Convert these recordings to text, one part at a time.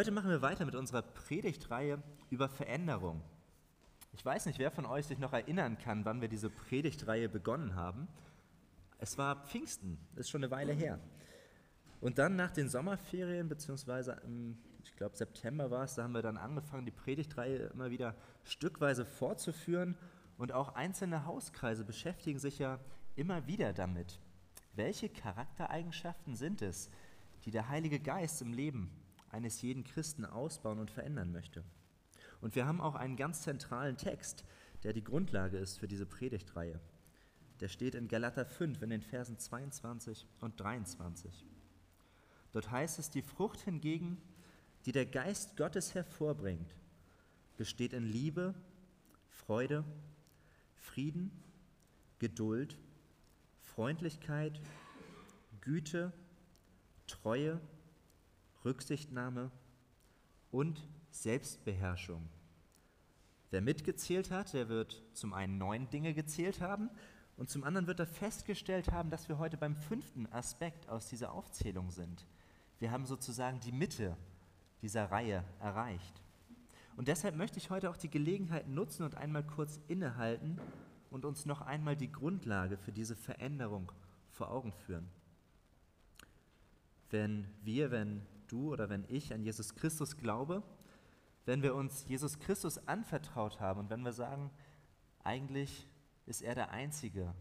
Heute machen wir weiter mit unserer Predigtreihe über Veränderung. Ich weiß nicht, wer von euch sich noch erinnern kann, wann wir diese Predigtreihe begonnen haben. Es war Pfingsten, ist schon eine Weile her. Und dann nach den Sommerferien, beziehungsweise im, ich glaube September war es, da haben wir dann angefangen, die Predigtreihe immer wieder stückweise fortzuführen. Und auch einzelne Hauskreise beschäftigen sich ja immer wieder damit. Welche Charaktereigenschaften sind es, die der Heilige Geist im Leben eines jeden Christen ausbauen und verändern möchte. Und wir haben auch einen ganz zentralen Text, der die Grundlage ist für diese Predigtreihe. Der steht in Galater 5 in den Versen 22 und 23. Dort heißt es, die Frucht hingegen, die der Geist Gottes hervorbringt, besteht in Liebe, Freude, Frieden, Geduld, Freundlichkeit, Güte, Treue, Rücksichtnahme und Selbstbeherrschung. Wer mitgezählt hat, der wird zum einen neun Dinge gezählt haben und zum anderen wird er festgestellt haben, dass wir heute beim fünften Aspekt aus dieser Aufzählung sind. Wir haben sozusagen die Mitte dieser Reihe erreicht. Und deshalb möchte ich heute auch die Gelegenheit nutzen und einmal kurz innehalten und uns noch einmal die Grundlage für diese Veränderung vor Augen führen. Wenn wir, wenn du oder wenn ich an Jesus Christus glaube, wenn wir uns Jesus Christus anvertraut haben und wenn wir sagen, eigentlich ist er der Einzige,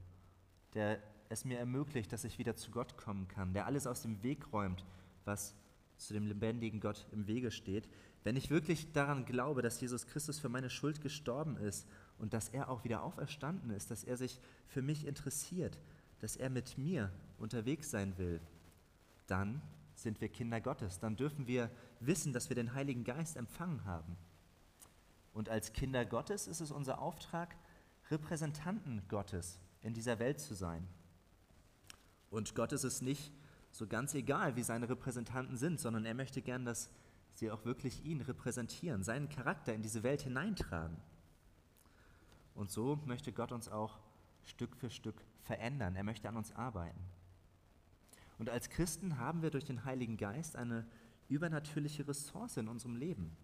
der es mir ermöglicht, dass ich wieder zu Gott kommen kann, der alles aus dem Weg räumt, was zu dem lebendigen Gott im Wege steht, wenn ich wirklich daran glaube, dass Jesus Christus für meine Schuld gestorben ist und dass er auch wieder auferstanden ist, dass er sich für mich interessiert, dass er mit mir unterwegs sein will, dann sind wir Kinder Gottes. Dann dürfen wir wissen, dass wir den Heiligen Geist empfangen haben. Und als Kinder Gottes ist es unser Auftrag, Repräsentanten Gottes in dieser Welt zu sein. Und Gott ist es nicht so ganz egal, wie seine Repräsentanten sind, sondern er möchte gern, dass sie auch wirklich ihn repräsentieren, seinen Charakter in diese Welt hineintragen. Und so möchte Gott uns auch Stück für Stück verändern. Er möchte an uns arbeiten. Und als Christen haben wir durch den Heiligen Geist eine übernatürliche Ressource in unserem Leben.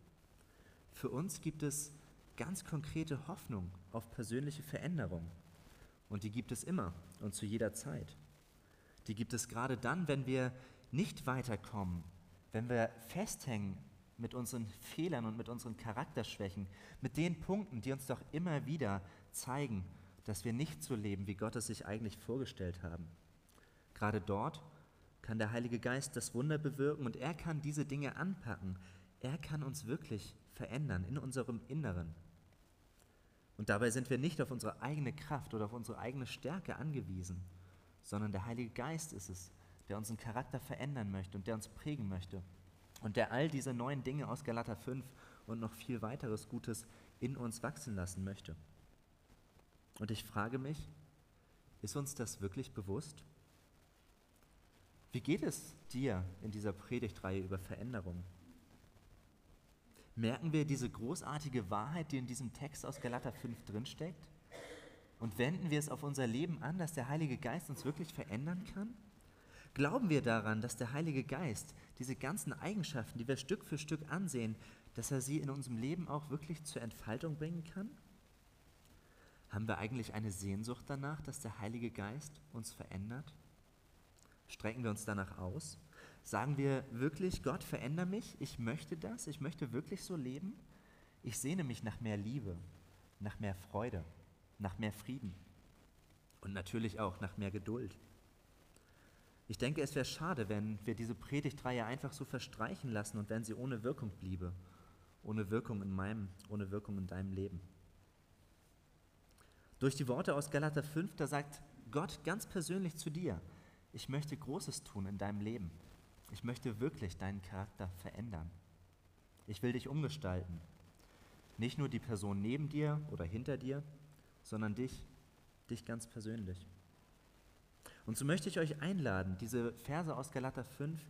Für uns gibt es ganz konkrete Hoffnung auf persönliche Veränderung. Und die gibt es immer und zu jeder Zeit. Die gibt es gerade dann, wenn wir nicht weiterkommen, wenn wir festhängen mit unseren Fehlern und mit unseren Charakterschwächen, mit den Punkten, die uns doch immer wieder zeigen, dass wir nicht so leben, wie Gott es sich eigentlich vorgestellt haben. Gerade dort kann der Heilige Geist das Wunder bewirken und er kann diese Dinge anpacken. Er kann uns wirklich verändern in unserem Inneren. Und dabei sind wir nicht auf unsere eigene Kraft oder auf unsere eigene Stärke angewiesen, sondern der Heilige Geist ist es, der unseren Charakter verändern möchte und der uns prägen möchte und der all diese neuen Dinge aus Galater 5 und noch viel weiteres Gutes in uns wachsen lassen möchte. Und ich frage mich, ist uns das wirklich bewusst? Wie geht es dir in dieser Predigtreihe über Veränderung? Merken wir diese großartige Wahrheit, die in diesem Text aus Galater 5 drinsteckt? Und wenden wir es auf unser Leben an, dass der Heilige Geist uns wirklich verändern kann? Glauben wir daran, dass der Heilige Geist diese ganzen Eigenschaften, die wir Stück für Stück ansehen, dass er sie in unserem Leben auch wirklich zur Entfaltung bringen kann? Haben wir eigentlich eine Sehnsucht danach, dass der Heilige Geist uns verändert? Strecken wir uns danach aus? Sagen wir wirklich, Gott, verändere mich, ich möchte das, ich möchte wirklich so leben? Ich sehne mich nach mehr Liebe, nach mehr Freude, nach mehr Frieden und natürlich auch nach mehr Geduld. Ich denke, es wäre schade, wenn wir diese Predigtreihe einfach so verstreichen lassen und wenn sie ohne Wirkung bliebe, ohne Wirkung in meinem, ohne Wirkung in deinem Leben. Durch die Worte aus Galater 5, da sagt Gott ganz persönlich zu dir, ich möchte Großes tun in deinem Leben. Ich möchte wirklich deinen Charakter verändern. Ich will dich umgestalten. Nicht nur die Person neben dir oder hinter dir, sondern dich, dich ganz persönlich. Und so möchte ich euch einladen, diese Verse aus Galater 5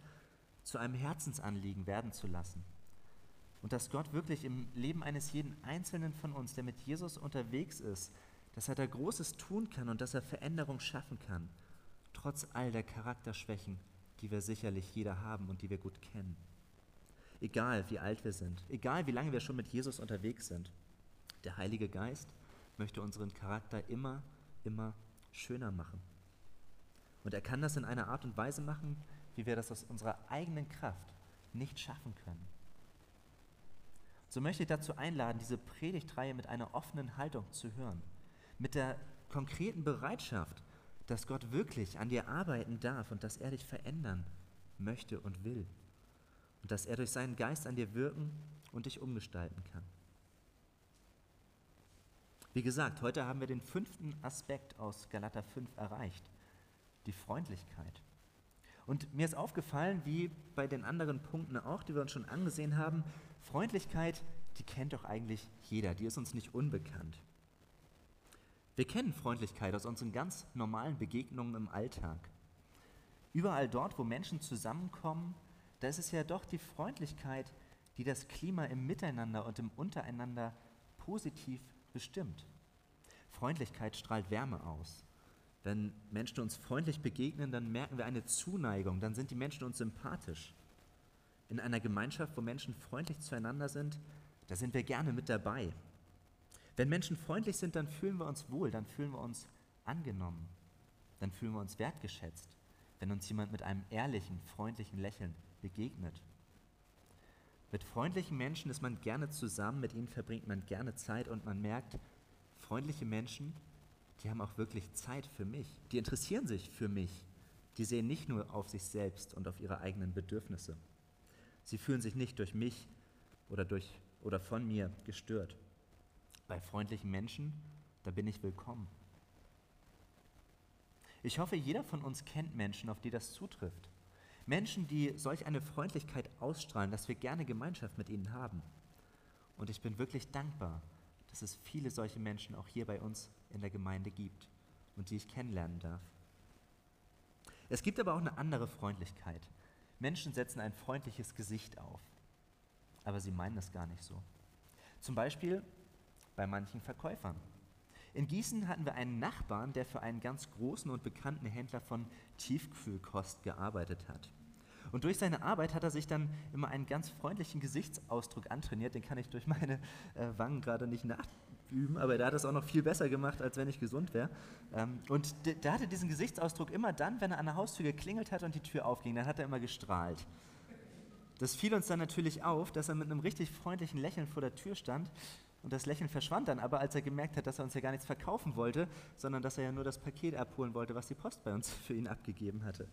zu einem Herzensanliegen werden zu lassen. Und dass Gott wirklich im Leben eines jeden Einzelnen von uns, der mit Jesus unterwegs ist, dass er da Großes tun kann und dass er Veränderung schaffen kann trotz all der Charakterschwächen, die wir sicherlich jeder haben und die wir gut kennen. egal wie alt wir sind, egal wie lange wir schon mit Jesus unterwegs sind. Der Heilige Geist möchte unseren Charakter immer, immer schöner machen. Und er kann das in einer Art und Weise machen, wie wir das aus unserer eigenen Kraft nicht schaffen können. So möchte ich dazu einladen, diese Predigtreihe mit einer offenen Haltung zu hören, mit der konkreten Bereitschaft, dass Gott wirklich an dir arbeiten darf und dass er dich verändern möchte und will und dass er durch seinen Geist an dir wirken und dich umgestalten kann. Wie gesagt, heute haben wir den fünften Aspekt aus Galater 5 erreicht, die Freundlichkeit. Und mir ist aufgefallen, wie bei den anderen Punkten auch, die wir uns schon angesehen haben, Freundlichkeit, die kennt doch eigentlich jeder, die ist uns nicht unbekannt. Wir kennen Freundlichkeit aus unseren ganz normalen Begegnungen im Alltag. Überall dort, wo Menschen zusammenkommen, da ist es ja doch die Freundlichkeit, die das Klima im Miteinander und im Untereinander positiv bestimmt. Freundlichkeit strahlt Wärme aus. Wenn Menschen uns freundlich begegnen, dann merken wir eine Zuneigung, dann sind die Menschen uns sympathisch. In einer Gemeinschaft, wo Menschen freundlich zueinander sind, da sind wir gerne mit dabei. Wenn Menschen freundlich sind, dann fühlen wir uns wohl, dann fühlen wir uns angenommen, dann fühlen wir uns wertgeschätzt, wenn uns jemand mit einem ehrlichen, freundlichen Lächeln begegnet. Mit freundlichen Menschen ist man gerne zusammen, mit ihnen verbringt man gerne Zeit und man merkt, freundliche Menschen die haben auch wirklich Zeit für mich. Die interessieren sich für mich. Die sehen nicht nur auf sich selbst und auf ihre eigenen Bedürfnisse. Sie fühlen sich nicht durch mich oder, durch, oder von mir gestört. Bei freundlichen Menschen, da bin ich willkommen. Ich hoffe, jeder von uns kennt Menschen, auf die das zutrifft. Menschen, die solch eine Freundlichkeit ausstrahlen, dass wir gerne Gemeinschaft mit ihnen haben. Und ich bin wirklich dankbar, dass es viele solche Menschen auch hier bei uns in der Gemeinde gibt und die ich kennenlernen darf. Es gibt aber auch eine andere Freundlichkeit. Menschen setzen ein freundliches Gesicht auf, aber sie meinen das gar nicht so. Zum Beispiel bei manchen Verkäufern. In Gießen hatten wir einen Nachbarn, der für einen ganz großen und bekannten Händler von Tiefkühlkost gearbeitet hat. Und durch seine Arbeit hat er sich dann immer einen ganz freundlichen Gesichtsausdruck antrainiert. Den kann ich durch meine äh, Wangen gerade nicht nach, üben, aber der hat das auch noch viel besser gemacht, als wenn ich gesund wäre. Ähm, und der hatte diesen Gesichtsausdruck immer dann, wenn er an der Haustür geklingelt hat und die Tür aufging, dann hat er immer gestrahlt. Das fiel uns dann natürlich auf, dass er mit einem richtig freundlichen Lächeln vor der Tür stand und das Lächeln verschwand dann aber, als er gemerkt hat, dass er uns ja gar nichts verkaufen wollte, sondern dass er ja nur das Paket abholen wollte, was die Post bei uns für ihn abgegeben hatte.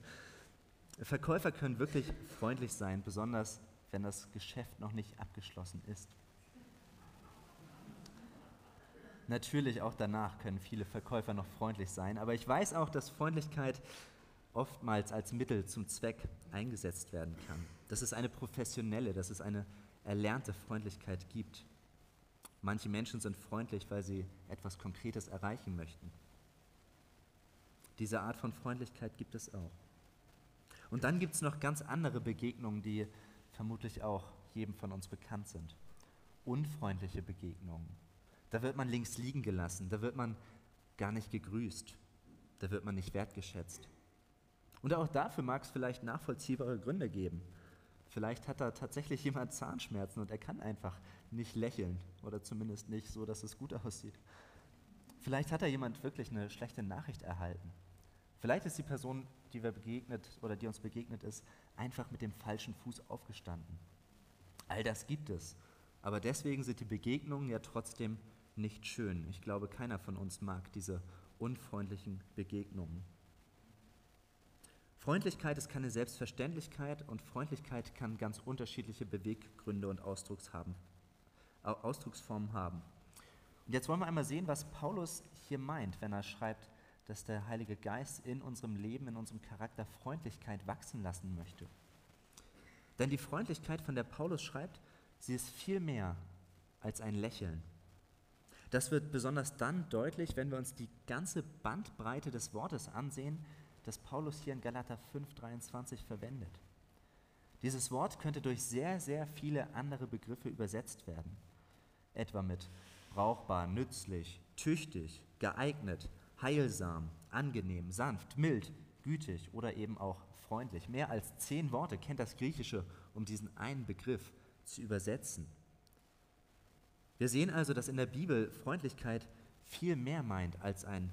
Verkäufer können wirklich freundlich sein, besonders wenn das Geschäft noch nicht abgeschlossen ist. Natürlich auch danach können viele Verkäufer noch freundlich sein, aber ich weiß auch, dass Freundlichkeit oftmals als Mittel zum Zweck eingesetzt werden kann. Dass es eine professionelle, dass es eine erlernte Freundlichkeit gibt. Manche Menschen sind freundlich, weil sie etwas Konkretes erreichen möchten. Diese Art von Freundlichkeit gibt es auch. Und dann gibt es noch ganz andere Begegnungen, die vermutlich auch jedem von uns bekannt sind. Unfreundliche Begegnungen, da wird man links liegen gelassen, da wird man gar nicht gegrüßt, da wird man nicht wertgeschätzt. Und auch dafür mag es vielleicht nachvollziehbare Gründe geben. Vielleicht hat da tatsächlich jemand Zahnschmerzen und er kann einfach nicht lächeln oder zumindest nicht so, dass es gut aussieht. Vielleicht hat da jemand wirklich eine schlechte Nachricht erhalten. Vielleicht ist die Person, die wir begegnet oder die uns begegnet ist, einfach mit dem falschen Fuß aufgestanden. All das gibt es. Aber deswegen sind die Begegnungen ja trotzdem nicht schön. Ich glaube, keiner von uns mag diese unfreundlichen Begegnungen. Freundlichkeit ist keine Selbstverständlichkeit und Freundlichkeit kann ganz unterschiedliche Beweggründe und Ausdrucks haben, Ausdrucksformen haben. Und jetzt wollen wir einmal sehen, was Paulus hier meint, wenn er schreibt, dass der Heilige Geist in unserem Leben, in unserem Charakter Freundlichkeit wachsen lassen möchte. Denn die Freundlichkeit, von der Paulus schreibt, sie ist viel mehr als ein Lächeln. Das wird besonders dann deutlich, wenn wir uns die ganze Bandbreite des Wortes ansehen, das Paulus hier in Galater 5:23 verwendet. Dieses Wort könnte durch sehr, sehr viele andere Begriffe übersetzt werden, etwa mit brauchbar, nützlich, tüchtig, geeignet, heilsam, angenehm, sanft, mild, gütig oder eben auch freundlich. Mehr als zehn Worte kennt das Griechische, um diesen einen Begriff zu übersetzen. Wir sehen also, dass in der Bibel Freundlichkeit viel mehr meint als ein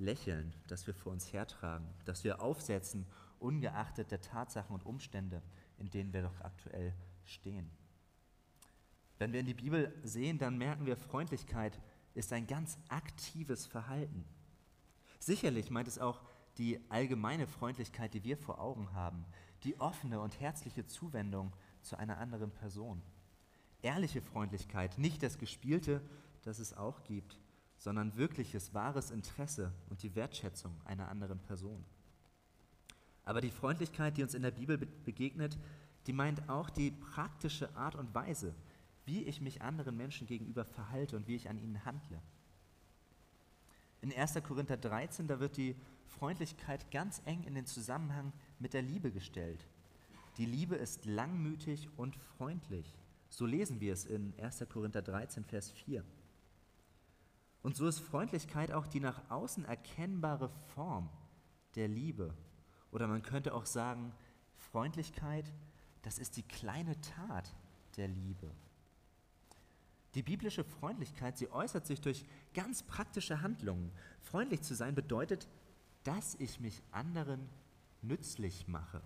Lächeln, das wir vor uns hertragen, das wir aufsetzen, ungeachtet der Tatsachen und Umstände, in denen wir doch aktuell stehen. Wenn wir in die Bibel sehen, dann merken wir, Freundlichkeit ist ein ganz aktives Verhalten. Sicherlich meint es auch die allgemeine Freundlichkeit, die wir vor Augen haben, die offene und herzliche Zuwendung zu einer anderen Person. Ehrliche Freundlichkeit, nicht das Gespielte, das es auch gibt, sondern wirkliches, wahres Interesse und die Wertschätzung einer anderen Person. Aber die Freundlichkeit, die uns in der Bibel begegnet, die meint auch die praktische Art und Weise, wie ich mich anderen Menschen gegenüber verhalte und wie ich an ihnen handle. In 1. Korinther 13, da wird die Freundlichkeit ganz eng in den Zusammenhang mit der Liebe gestellt. Die Liebe ist langmütig und freundlich. So lesen wir es in 1. Korinther 13, Vers 4. Und so ist Freundlichkeit auch die nach außen erkennbare Form der Liebe. Oder man könnte auch sagen, Freundlichkeit, das ist die kleine Tat der Liebe. Die biblische Freundlichkeit, sie äußert sich durch ganz praktische Handlungen. Freundlich zu sein bedeutet, dass ich mich anderen nützlich mache.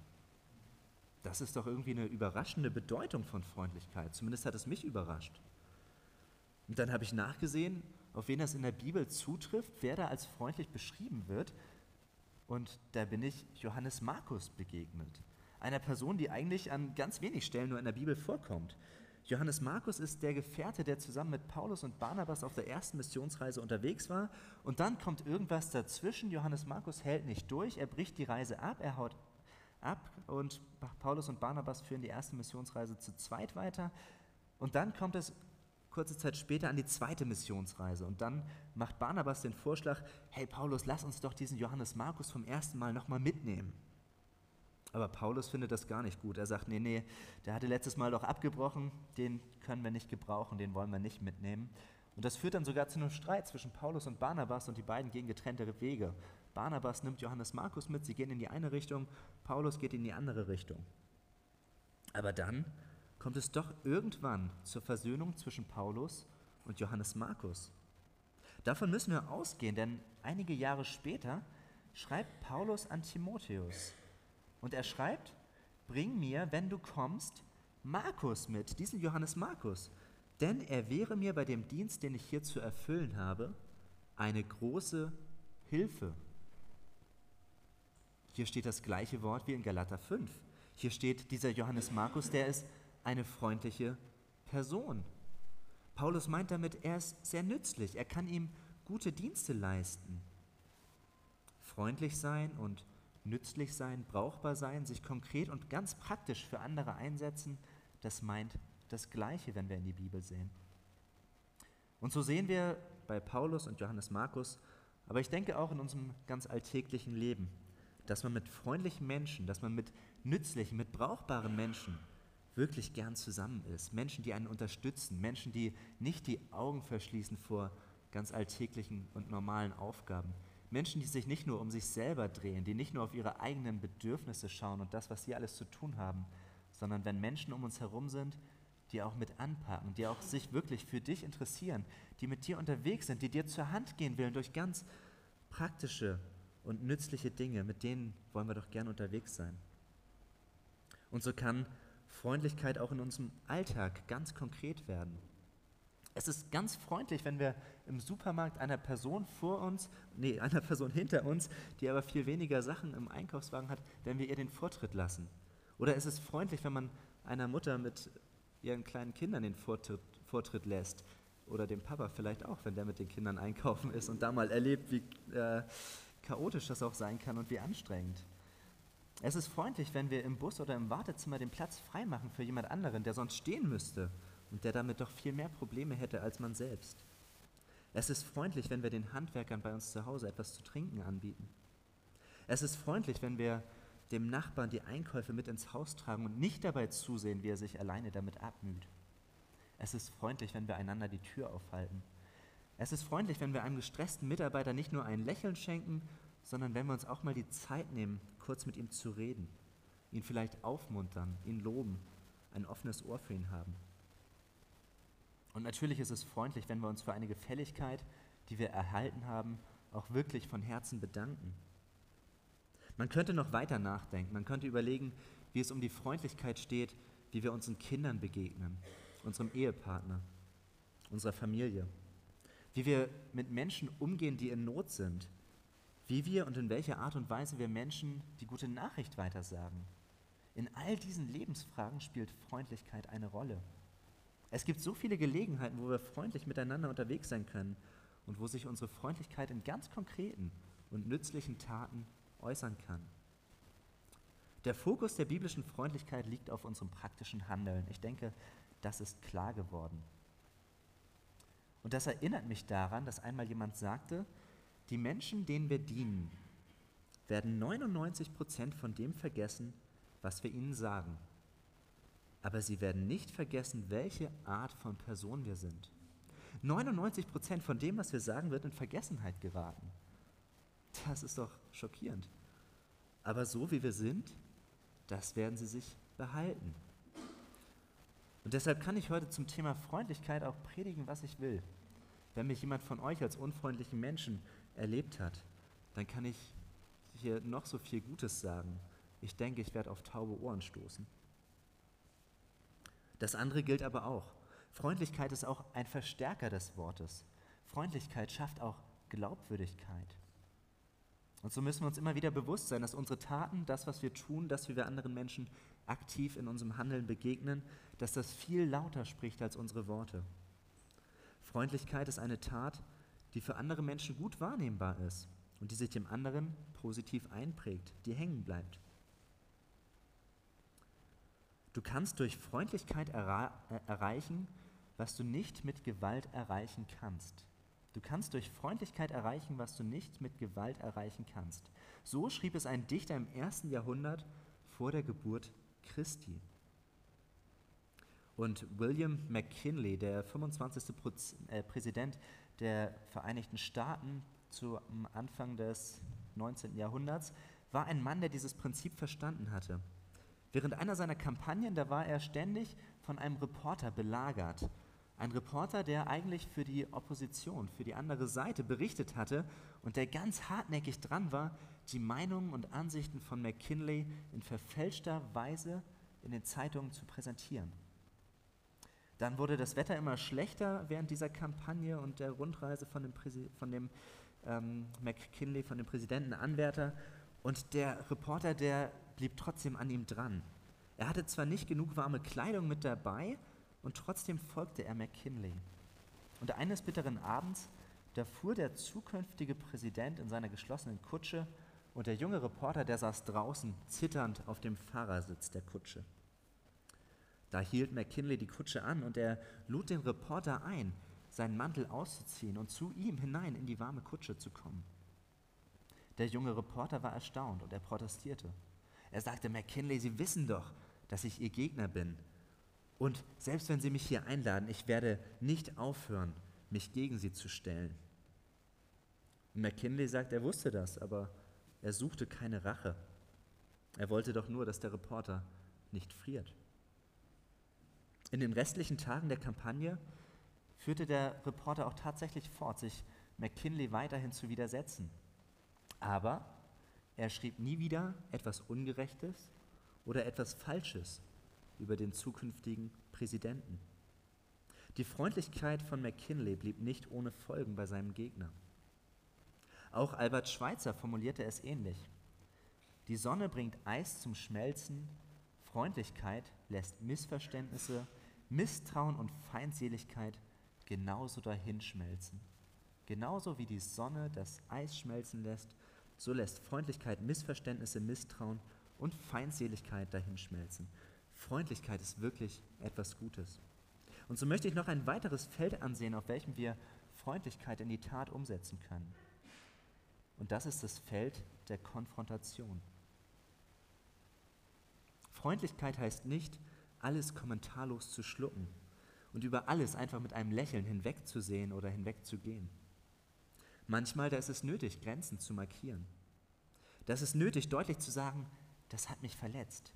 Das ist doch irgendwie eine überraschende Bedeutung von Freundlichkeit. Zumindest hat es mich überrascht. Und dann habe ich nachgesehen, auf wen das in der Bibel zutrifft, wer da als freundlich beschrieben wird. Und da bin ich Johannes Markus begegnet. Einer Person, die eigentlich an ganz wenig Stellen nur in der Bibel vorkommt. Johannes Markus ist der Gefährte, der zusammen mit Paulus und Barnabas auf der ersten Missionsreise unterwegs war. Und dann kommt irgendwas dazwischen. Johannes Markus hält nicht durch, er bricht die Reise ab, er haut ab und Paulus und Barnabas führen die erste Missionsreise zu zweit weiter. Und dann kommt es kurze Zeit später an die zweite Missionsreise. Und dann macht Barnabas den Vorschlag, hey Paulus, lass uns doch diesen Johannes Markus vom ersten Mal nochmal mitnehmen. Aber Paulus findet das gar nicht gut. Er sagt, nee, nee, der hatte letztes Mal doch abgebrochen, den können wir nicht gebrauchen, den wollen wir nicht mitnehmen. Und das führt dann sogar zu einem Streit zwischen Paulus und Barnabas und die beiden gehen getrennte Wege. Barnabas nimmt Johannes Markus mit, sie gehen in die eine Richtung, Paulus geht in die andere Richtung. Aber dann kommt es doch irgendwann zur Versöhnung zwischen Paulus und Johannes Markus. Davon müssen wir ausgehen, denn einige Jahre später schreibt Paulus an Timotheus, und er schreibt, bring mir, wenn du kommst, Markus mit, diesen Johannes Markus, denn er wäre mir bei dem Dienst, den ich hier zu erfüllen habe, eine große Hilfe. Hier steht das gleiche Wort wie in Galater 5. Hier steht dieser Johannes Markus, der ist eine freundliche Person. Paulus meint damit, er ist sehr nützlich, er kann ihm gute Dienste leisten. Freundlich sein und nützlich sein, brauchbar sein, sich konkret und ganz praktisch für andere einsetzen, das meint das Gleiche, wenn wir in die Bibel sehen. Und so sehen wir bei Paulus und Johannes Markus, aber ich denke auch in unserem ganz alltäglichen Leben, dass man mit freundlichen Menschen, dass man mit nützlichen, mit brauchbaren Menschen wirklich gern zusammen ist. Menschen, die einen unterstützen, Menschen, die nicht die Augen verschließen vor ganz alltäglichen und normalen Aufgaben, Menschen, die sich nicht nur um sich selber drehen, die nicht nur auf ihre eigenen Bedürfnisse schauen und das, was sie alles zu tun haben, sondern wenn Menschen um uns herum sind, die auch mit anpacken, die auch sich wirklich für dich interessieren, die mit dir unterwegs sind, die dir zur Hand gehen wollen durch ganz praktische und nützliche Dinge, mit denen wollen wir doch gern unterwegs sein. Und so kann Freundlichkeit auch in unserem Alltag ganz konkret werden. Es ist ganz freundlich, wenn wir im Supermarkt einer Person vor uns, nee, einer Person hinter uns, die aber viel weniger Sachen im Einkaufswagen hat, wenn wir ihr den Vortritt lassen. Oder es ist freundlich, wenn man einer Mutter mit ihren kleinen Kindern den Vortritt, Vortritt lässt. Oder dem Papa vielleicht auch, wenn der mit den Kindern einkaufen ist und da mal erlebt, wie äh, chaotisch das auch sein kann und wie anstrengend. Es ist freundlich, wenn wir im Bus oder im Wartezimmer den Platz freimachen für jemand anderen, der sonst stehen müsste und der damit doch viel mehr Probleme hätte als man selbst. Es ist freundlich, wenn wir den Handwerkern bei uns zu Hause etwas zu trinken anbieten. Es ist freundlich, wenn wir dem Nachbarn die Einkäufe mit ins Haus tragen und nicht dabei zusehen, wie er sich alleine damit abmüht. Es ist freundlich, wenn wir einander die Tür aufhalten. Es ist freundlich, wenn wir einem gestressten Mitarbeiter nicht nur ein Lächeln schenken, sondern wenn wir uns auch mal die Zeit nehmen, kurz mit ihm zu reden, ihn vielleicht aufmuntern, ihn loben ein offenes Ohr für ihn haben. Und natürlich ist es freundlich, wenn wir uns für eine Gefälligkeit, die wir erhalten haben, auch wirklich von Herzen bedanken. Man könnte noch weiter nachdenken. Man könnte überlegen, wie es um die Freundlichkeit steht, wie wir unseren Kindern begegnen, unserem Ehepartner, unserer Familie, wie wir mit Menschen umgehen, die in Not sind, wie wir und in welcher Art und Weise wir Menschen die gute Nachricht weitersagen. In all diesen Lebensfragen spielt Freundlichkeit eine Rolle. Es gibt so viele Gelegenheiten, wo wir freundlich miteinander unterwegs sein können und wo sich unsere Freundlichkeit in ganz konkreten und nützlichen Taten äußern kann. Der Fokus der biblischen Freundlichkeit liegt auf unserem praktischen Handeln. Ich denke, das ist klar geworden. Und das erinnert mich daran, dass einmal jemand sagte, die Menschen, denen wir dienen, werden 99 Prozent von dem vergessen, was wir ihnen sagen. Aber sie werden nicht vergessen, welche Art von Person wir sind. 99 Prozent von dem, was wir sagen, wird in Vergessenheit geraten. Das ist doch schockierend. Aber so wie wir sind, das werden sie sich behalten. Und deshalb kann ich heute zum Thema Freundlichkeit auch predigen, was ich will. Wenn mich jemand von euch als unfreundlichen Menschen erlebt hat, dann kann ich hier noch so viel Gutes sagen. Ich denke, ich werde auf taube Ohren stoßen. Das andere gilt aber auch. Freundlichkeit ist auch ein Verstärker des Wortes. Freundlichkeit schafft auch Glaubwürdigkeit. Und so müssen wir uns immer wieder bewusst sein, dass unsere Taten, das, was wir tun, das, wie wir anderen Menschen aktiv in unserem Handeln begegnen, dass das viel lauter spricht als unsere Worte. Freundlichkeit ist eine Tat, die für andere Menschen gut wahrnehmbar ist und die sich dem anderen positiv einprägt, die hängen bleibt. Du kannst durch Freundlichkeit äh, erreichen, was du nicht mit Gewalt erreichen kannst. Du kannst durch Freundlichkeit erreichen, was du nicht mit Gewalt erreichen kannst. So schrieb es ein Dichter im ersten Jahrhundert vor der Geburt Christi. Und William McKinley, der 25. äh, Präsident der Vereinigten Staaten zu Anfang des 19. Jahrhunderts, war ein Mann, der dieses Prinzip verstanden hatte. Während einer seiner Kampagnen, da war er ständig von einem Reporter belagert. Ein Reporter, der eigentlich für die Opposition, für die andere Seite berichtet hatte und der ganz hartnäckig dran war, die Meinungen und Ansichten von McKinley in verfälschter Weise in den Zeitungen zu präsentieren. Dann wurde das Wetter immer schlechter während dieser Kampagne und der Rundreise von dem, Präsi von dem ähm, McKinley, von dem Präsidenten Anwärter. Und der Reporter, der blieb trotzdem an ihm dran. Er hatte zwar nicht genug warme Kleidung mit dabei, und trotzdem folgte er McKinley. Und eines bitteren Abends, da fuhr der zukünftige Präsident in seiner geschlossenen Kutsche und der junge Reporter, der saß draußen, zitternd auf dem Fahrersitz der Kutsche. Da hielt McKinley die Kutsche an und er lud den Reporter ein, seinen Mantel auszuziehen und zu ihm hinein in die warme Kutsche zu kommen. Der junge Reporter war erstaunt und er protestierte. Er sagte, McKinley, Sie wissen doch, dass ich Ihr Gegner bin. Und selbst wenn Sie mich hier einladen, ich werde nicht aufhören, mich gegen Sie zu stellen. McKinley sagt, er wusste das, aber er suchte keine Rache. Er wollte doch nur, dass der Reporter nicht friert. In den restlichen Tagen der Kampagne führte der Reporter auch tatsächlich fort, sich McKinley weiterhin zu widersetzen. Aber er schrieb nie wieder etwas Ungerechtes oder etwas Falsches über den zukünftigen Präsidenten. Die Freundlichkeit von McKinley blieb nicht ohne Folgen bei seinem Gegner. Auch Albert Schweitzer formulierte es ähnlich. Die Sonne bringt Eis zum Schmelzen, Freundlichkeit lässt Missverständnisse Misstrauen und Feindseligkeit genauso dahinschmelzen. Genauso wie die Sonne das Eis schmelzen lässt, so lässt Freundlichkeit Missverständnisse, Misstrauen und Feindseligkeit dahinschmelzen. Freundlichkeit ist wirklich etwas Gutes. Und so möchte ich noch ein weiteres Feld ansehen, auf welchem wir Freundlichkeit in die Tat umsetzen können. Und das ist das Feld der Konfrontation. Freundlichkeit heißt nicht, alles kommentarlos zu schlucken und über alles einfach mit einem Lächeln hinwegzusehen oder hinwegzugehen. Manchmal, da ist es nötig, Grenzen zu markieren. Da ist nötig, deutlich zu sagen, das hat mich verletzt.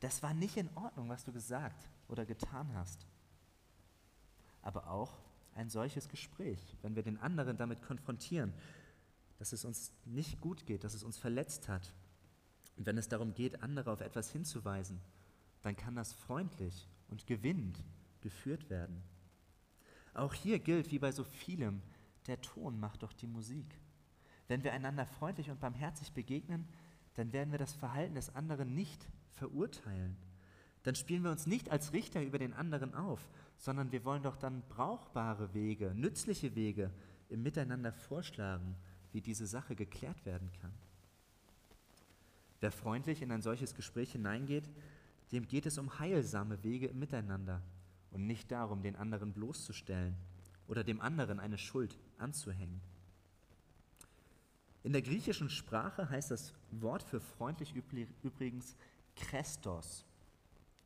Das war nicht in Ordnung, was du gesagt oder getan hast. Aber auch ein solches Gespräch, wenn wir den anderen damit konfrontieren, dass es uns nicht gut geht, dass es uns verletzt hat. Und wenn es darum geht, andere auf etwas hinzuweisen, dann kann das freundlich und gewinnend geführt werden. Auch hier gilt, wie bei so vielem, der Ton macht doch die Musik. Wenn wir einander freundlich und barmherzig begegnen, dann werden wir das Verhalten des anderen nicht verurteilen. Dann spielen wir uns nicht als Richter über den anderen auf, sondern wir wollen doch dann brauchbare Wege, nützliche Wege im Miteinander vorschlagen, wie diese Sache geklärt werden kann. Wer freundlich in ein solches Gespräch hineingeht, dem geht es um heilsame Wege im Miteinander und nicht darum, den anderen bloßzustellen oder dem anderen eine Schuld anzuhängen. In der griechischen Sprache heißt das Wort für freundlich übrigens Christos.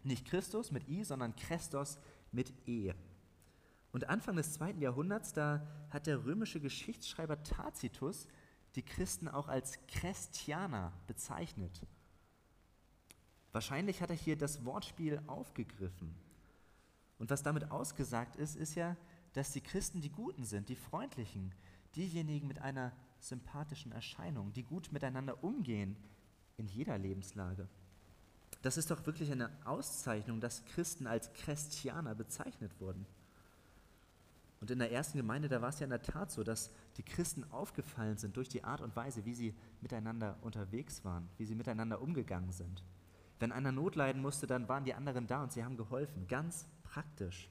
Nicht Christus mit I, sondern Christos mit E. Und Anfang des zweiten Jahrhunderts, da hat der römische Geschichtsschreiber Tacitus die Christen auch als Christianer bezeichnet. Wahrscheinlich hat er hier das Wortspiel aufgegriffen. Und was damit ausgesagt ist, ist ja, dass die Christen die Guten sind, die Freundlichen, diejenigen mit einer sympathischen Erscheinung, die gut miteinander umgehen in jeder Lebenslage. Das ist doch wirklich eine Auszeichnung, dass Christen als Christianer bezeichnet wurden. Und in der ersten Gemeinde, da war es ja in der Tat so, dass die Christen aufgefallen sind durch die Art und Weise, wie sie miteinander unterwegs waren, wie sie miteinander umgegangen sind. Wenn einer Not leiden musste, dann waren die anderen da und sie haben geholfen, ganz praktisch.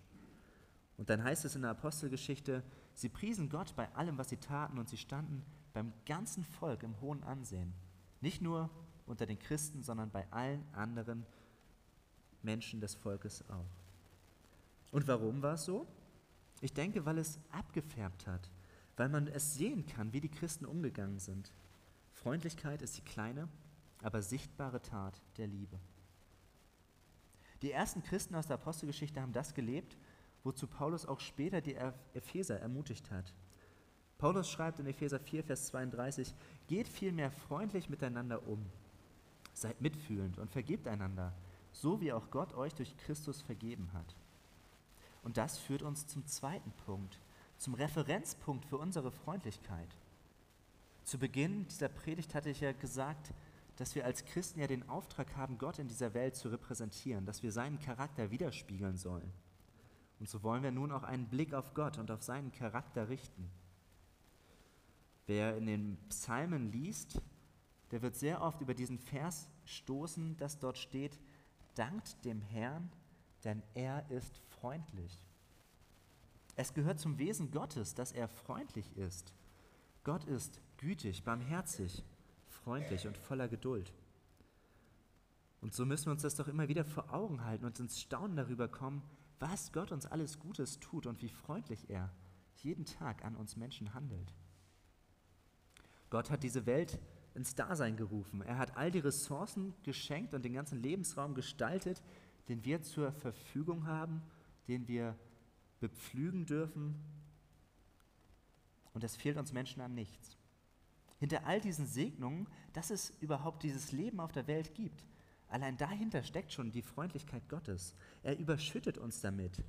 Und dann heißt es in der Apostelgeschichte, sie priesen Gott bei allem, was sie taten und sie standen beim ganzen Volk im hohen Ansehen. Nicht nur unter den Christen, sondern bei allen anderen Menschen des Volkes auch. Und warum war es so? Ich denke, weil es abgefärbt hat, weil man es sehen kann, wie die Christen umgegangen sind. Freundlichkeit ist die kleine, aber sichtbare Tat der Liebe. Die ersten Christen aus der Apostelgeschichte haben das gelebt, wozu Paulus auch später die Epheser ermutigt hat. Paulus schreibt in Epheser 4, Vers 32, Geht vielmehr freundlich miteinander um, seid mitfühlend und vergebt einander, so wie auch Gott euch durch Christus vergeben hat. Und das führt uns zum zweiten Punkt, zum Referenzpunkt für unsere Freundlichkeit. Zu Beginn dieser Predigt hatte ich ja gesagt, dass wir als Christen ja den Auftrag haben, Gott in dieser Welt zu repräsentieren, dass wir seinen Charakter widerspiegeln sollen. Und so wollen wir nun auch einen Blick auf Gott und auf seinen Charakter richten. Wer in den Psalmen liest, der wird sehr oft über diesen Vers stoßen, dass dort steht, dankt dem Herrn, denn er ist freundlich. Es gehört zum Wesen Gottes, dass er freundlich ist. Gott ist gütig, barmherzig, freundlich und voller Geduld. Und so müssen wir uns das doch immer wieder vor Augen halten und ins Staunen darüber kommen, was Gott uns alles Gutes tut und wie freundlich er jeden Tag an uns Menschen handelt. Gott hat diese Welt ins Dasein gerufen. Er hat all die Ressourcen geschenkt und den ganzen Lebensraum gestaltet, den wir zur Verfügung haben, den wir bepflügen dürfen. Und es fehlt uns Menschen an nichts. Hinter all diesen Segnungen, dass es überhaupt dieses Leben auf der Welt gibt, allein dahinter steckt schon die Freundlichkeit Gottes. Er überschüttet uns damit.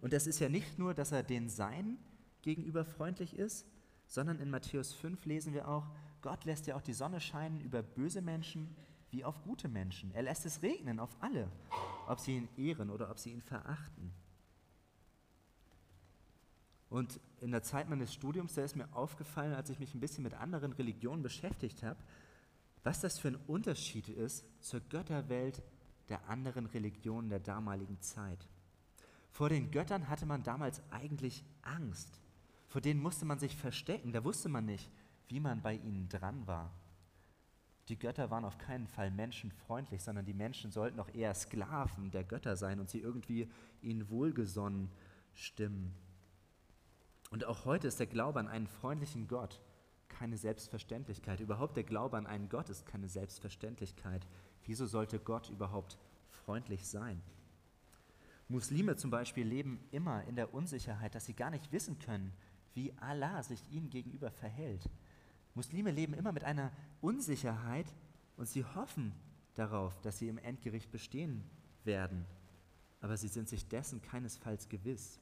Und es ist ja nicht nur, dass er den Seinen gegenüber freundlich ist, sondern in Matthäus 5 lesen wir auch, Gott lässt ja auch die Sonne scheinen über böse Menschen wie auf gute Menschen. Er lässt es regnen auf alle, ob sie ihn ehren oder ob sie ihn verachten. Und in der Zeit meines Studiums, da ist mir aufgefallen, als ich mich ein bisschen mit anderen Religionen beschäftigt habe, was das für ein Unterschied ist zur Götterwelt der anderen Religionen der damaligen Zeit. Vor den Göttern hatte man damals eigentlich Angst. Vor denen musste man sich verstecken. Da wusste man nicht, wie man bei ihnen dran war. Die Götter waren auf keinen Fall menschenfreundlich, sondern die Menschen sollten auch eher Sklaven der Götter sein und sie irgendwie ihnen wohlgesonnen stimmen. Und auch heute ist der Glaube an einen freundlichen Gott keine Selbstverständlichkeit. Überhaupt der Glaube an einen Gott ist keine Selbstverständlichkeit. Wieso sollte Gott überhaupt freundlich sein? Muslime zum Beispiel leben immer in der Unsicherheit, dass sie gar nicht wissen können, wie Allah sich ihnen gegenüber verhält. Muslime leben immer mit einer Unsicherheit und sie hoffen darauf, dass sie im Endgericht bestehen werden. aber sie sind sich dessen keinesfalls gewiss.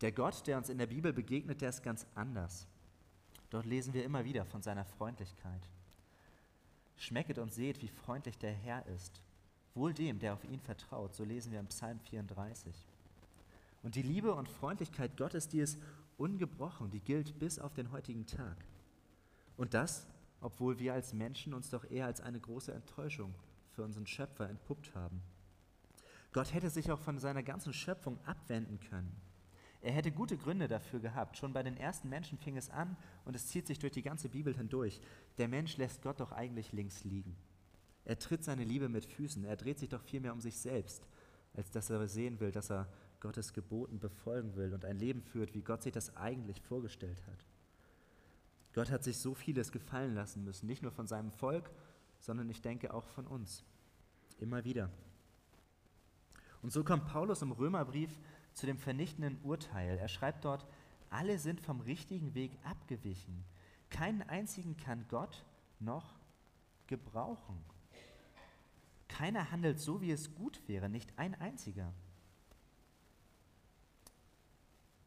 Der Gott, der uns in der Bibel begegnet, der ist ganz anders. Dort lesen wir immer wieder von seiner Freundlichkeit. Schmecket und seht, wie freundlich der Herr ist. Wohl dem, der auf ihn vertraut, so lesen wir im Psalm 34. Und die Liebe und Freundlichkeit Gottes, die ist ungebrochen, die gilt bis auf den heutigen Tag. Und das, obwohl wir als Menschen uns doch eher als eine große Enttäuschung für unseren Schöpfer entpuppt haben. Gott hätte sich auch von seiner ganzen Schöpfung abwenden können. Er hätte gute Gründe dafür gehabt. Schon bei den ersten Menschen fing es an und es zieht sich durch die ganze Bibel hindurch. Der Mensch lässt Gott doch eigentlich links liegen. Er tritt seine Liebe mit Füßen. Er dreht sich doch vielmehr um sich selbst, als dass er sehen will, dass er Gottes Geboten befolgen will und ein Leben führt, wie Gott sich das eigentlich vorgestellt hat. Gott hat sich so vieles gefallen lassen müssen, nicht nur von seinem Volk, sondern ich denke auch von uns. Immer wieder. Und so kommt Paulus im Römerbrief zu dem vernichtenden Urteil. Er schreibt dort, alle sind vom richtigen Weg abgewichen. Keinen einzigen kann Gott noch gebrauchen. Keiner handelt so, wie es gut wäre, nicht ein einziger.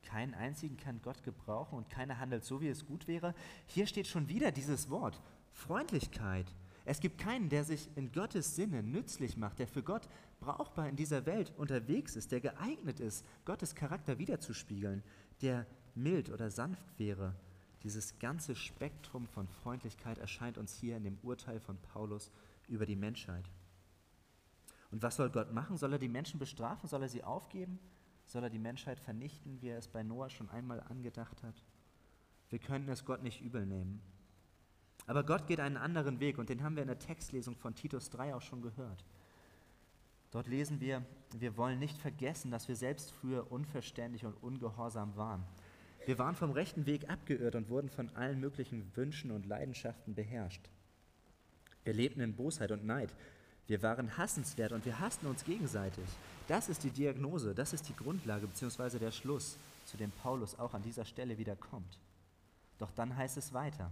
Keinen einzigen kann Gott gebrauchen und keiner handelt so, wie es gut wäre. Hier steht schon wieder dieses Wort, Freundlichkeit. Es gibt keinen, der sich in Gottes Sinne nützlich macht, der für Gott brauchbar in dieser Welt unterwegs ist, der geeignet ist, Gottes Charakter wiederzuspiegeln, der mild oder sanft wäre. Dieses ganze Spektrum von Freundlichkeit erscheint uns hier in dem Urteil von Paulus über die Menschheit. Und was soll Gott machen? Soll er die Menschen bestrafen? Soll er sie aufgeben? Soll er die Menschheit vernichten, wie er es bei Noah schon einmal angedacht hat? Wir können es Gott nicht übel nehmen. Aber Gott geht einen anderen Weg und den haben wir in der Textlesung von Titus 3 auch schon gehört. Dort lesen wir, wir wollen nicht vergessen, dass wir selbst früher unverständlich und ungehorsam waren. Wir waren vom rechten Weg abgeirrt und wurden von allen möglichen Wünschen und Leidenschaften beherrscht. Wir lebten in Bosheit und Neid. Wir waren hassenswert und wir hassten uns gegenseitig. Das ist die Diagnose, das ist die Grundlage bzw. der Schluss, zu dem Paulus auch an dieser Stelle wieder kommt. Doch dann heißt es weiter.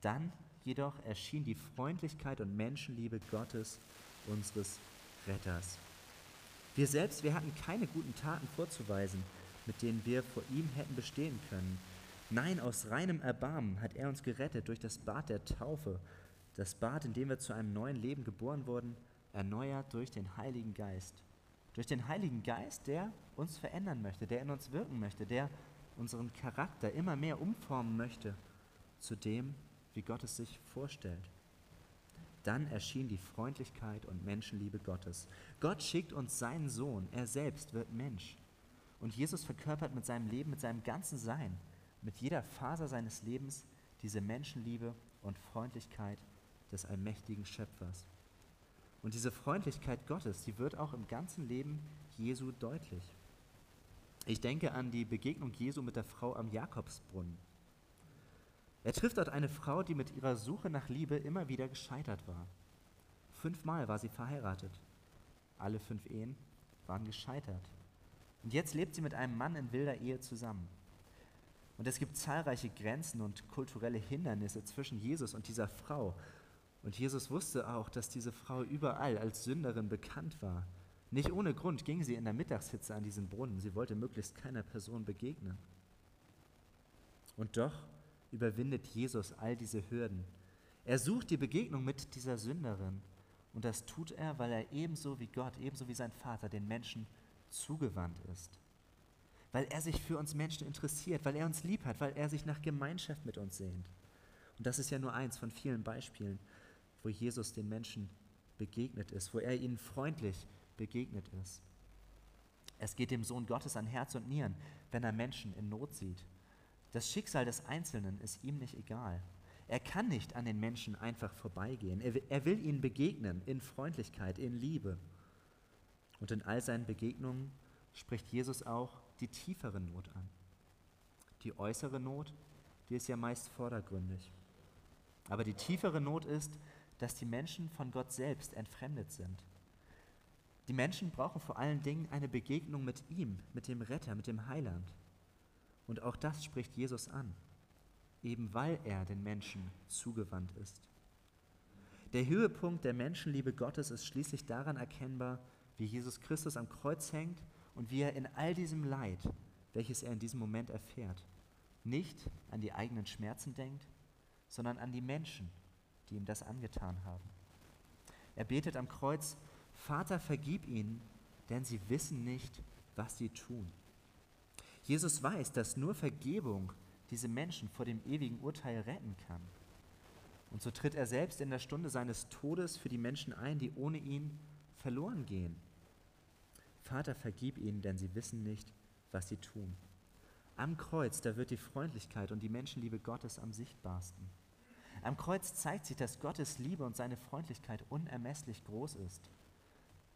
Dann jedoch erschien die Freundlichkeit und Menschenliebe Gottes, unseres Retters. Wir selbst, wir hatten keine guten Taten vorzuweisen, mit denen wir vor ihm hätten bestehen können. Nein, aus reinem Erbarmen hat er uns gerettet durch das Bad der Taufe, das Bad, in dem wir zu einem neuen Leben geboren wurden, erneuert durch den Heiligen Geist. Durch den Heiligen Geist, der uns verändern möchte, der in uns wirken möchte, der unseren Charakter immer mehr umformen möchte zu dem, wie Gott es sich vorstellt. Dann erschien die Freundlichkeit und Menschenliebe Gottes. Gott schickt uns seinen Sohn, er selbst wird Mensch. Und Jesus verkörpert mit seinem Leben, mit seinem ganzen Sein, mit jeder Faser seines Lebens diese Menschenliebe und Freundlichkeit des allmächtigen Schöpfers. Und diese Freundlichkeit Gottes, die wird auch im ganzen Leben Jesu deutlich. Ich denke an die Begegnung Jesu mit der Frau am Jakobsbrunnen. Er trifft dort eine Frau, die mit ihrer Suche nach Liebe immer wieder gescheitert war. Fünfmal war sie verheiratet. Alle fünf Ehen waren gescheitert. Und jetzt lebt sie mit einem Mann in wilder Ehe zusammen. Und es gibt zahlreiche Grenzen und kulturelle Hindernisse zwischen Jesus und dieser Frau. Und Jesus wusste auch, dass diese Frau überall als Sünderin bekannt war. Nicht ohne Grund ging sie in der Mittagshitze an diesen Brunnen. Sie wollte möglichst keiner Person begegnen. Und doch überwindet Jesus all diese Hürden. Er sucht die Begegnung mit dieser Sünderin. Und das tut er, weil er ebenso wie Gott, ebenso wie sein Vater den Menschen zugewandt ist. Weil er sich für uns Menschen interessiert, weil er uns lieb hat, weil er sich nach Gemeinschaft mit uns sehnt. Und das ist ja nur eins von vielen Beispielen, wo Jesus den Menschen begegnet ist, wo er ihnen freundlich begegnet ist. Es geht dem Sohn Gottes an Herz und Nieren, wenn er Menschen in Not sieht. Das Schicksal des Einzelnen ist ihm nicht egal. Er kann nicht an den Menschen einfach vorbeigehen. Er will, er will ihnen begegnen in Freundlichkeit, in Liebe. Und in all seinen Begegnungen spricht Jesus auch die tiefere Not an. Die äußere Not, die ist ja meist vordergründig. Aber die tiefere Not ist, dass die Menschen von Gott selbst entfremdet sind. Die Menschen brauchen vor allen Dingen eine Begegnung mit ihm, mit dem Retter, mit dem Heiland. Und auch das spricht Jesus an, eben weil er den Menschen zugewandt ist. Der Höhepunkt der Menschenliebe Gottes ist schließlich daran erkennbar, wie Jesus Christus am Kreuz hängt und wie er in all diesem Leid, welches er in diesem Moment erfährt, nicht an die eigenen Schmerzen denkt, sondern an die Menschen, die ihm das angetan haben. Er betet am Kreuz, Vater, vergib ihnen, denn sie wissen nicht, was sie tun. Jesus weiß, dass nur Vergebung diese Menschen vor dem ewigen Urteil retten kann. Und so tritt er selbst in der Stunde seines Todes für die Menschen ein, die ohne ihn verloren gehen. Vater, vergib ihnen, denn sie wissen nicht, was sie tun. Am Kreuz, da wird die Freundlichkeit und die Menschenliebe Gottes am sichtbarsten. Am Kreuz zeigt sich, dass Gottes Liebe und seine Freundlichkeit unermesslich groß ist.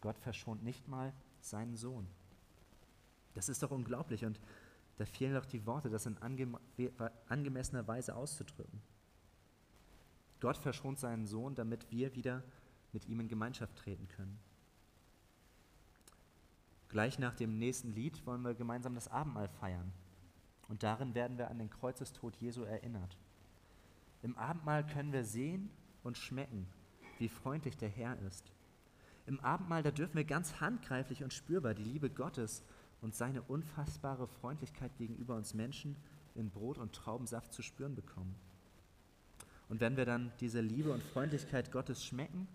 Gott verschont nicht mal seinen Sohn. Das ist doch unglaublich und da fehlen doch die Worte, das in ange angemessener Weise auszudrücken. Gott verschont seinen Sohn, damit wir wieder mit ihm in Gemeinschaft treten können. Gleich nach dem nächsten Lied wollen wir gemeinsam das Abendmahl feiern. Und darin werden wir an den Kreuzestod Jesu erinnert. Im Abendmahl können wir sehen und schmecken, wie freundlich der Herr ist. Im Abendmahl, da dürfen wir ganz handgreiflich und spürbar die Liebe Gottes und seine unfassbare Freundlichkeit gegenüber uns Menschen in Brot und Traubensaft zu spüren bekommen. Und wenn wir dann diese Liebe und Freundlichkeit Gottes schmecken,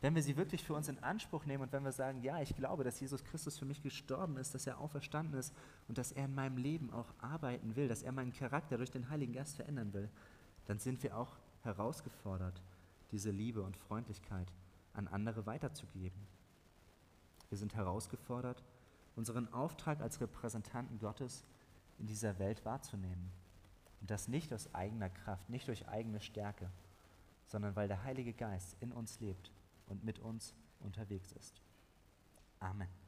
wenn wir sie wirklich für uns in Anspruch nehmen und wenn wir sagen, ja, ich glaube, dass Jesus Christus für mich gestorben ist, dass er auferstanden ist und dass er in meinem Leben auch arbeiten will, dass er meinen Charakter durch den Heiligen Geist verändern will, dann sind wir auch herausgefordert, diese Liebe und Freundlichkeit an andere weiterzugeben. Wir sind herausgefordert, unseren Auftrag als Repräsentanten Gottes in dieser Welt wahrzunehmen. Und das nicht aus eigener Kraft, nicht durch eigene Stärke, sondern weil der Heilige Geist in uns lebt und mit uns unterwegs ist. Amen.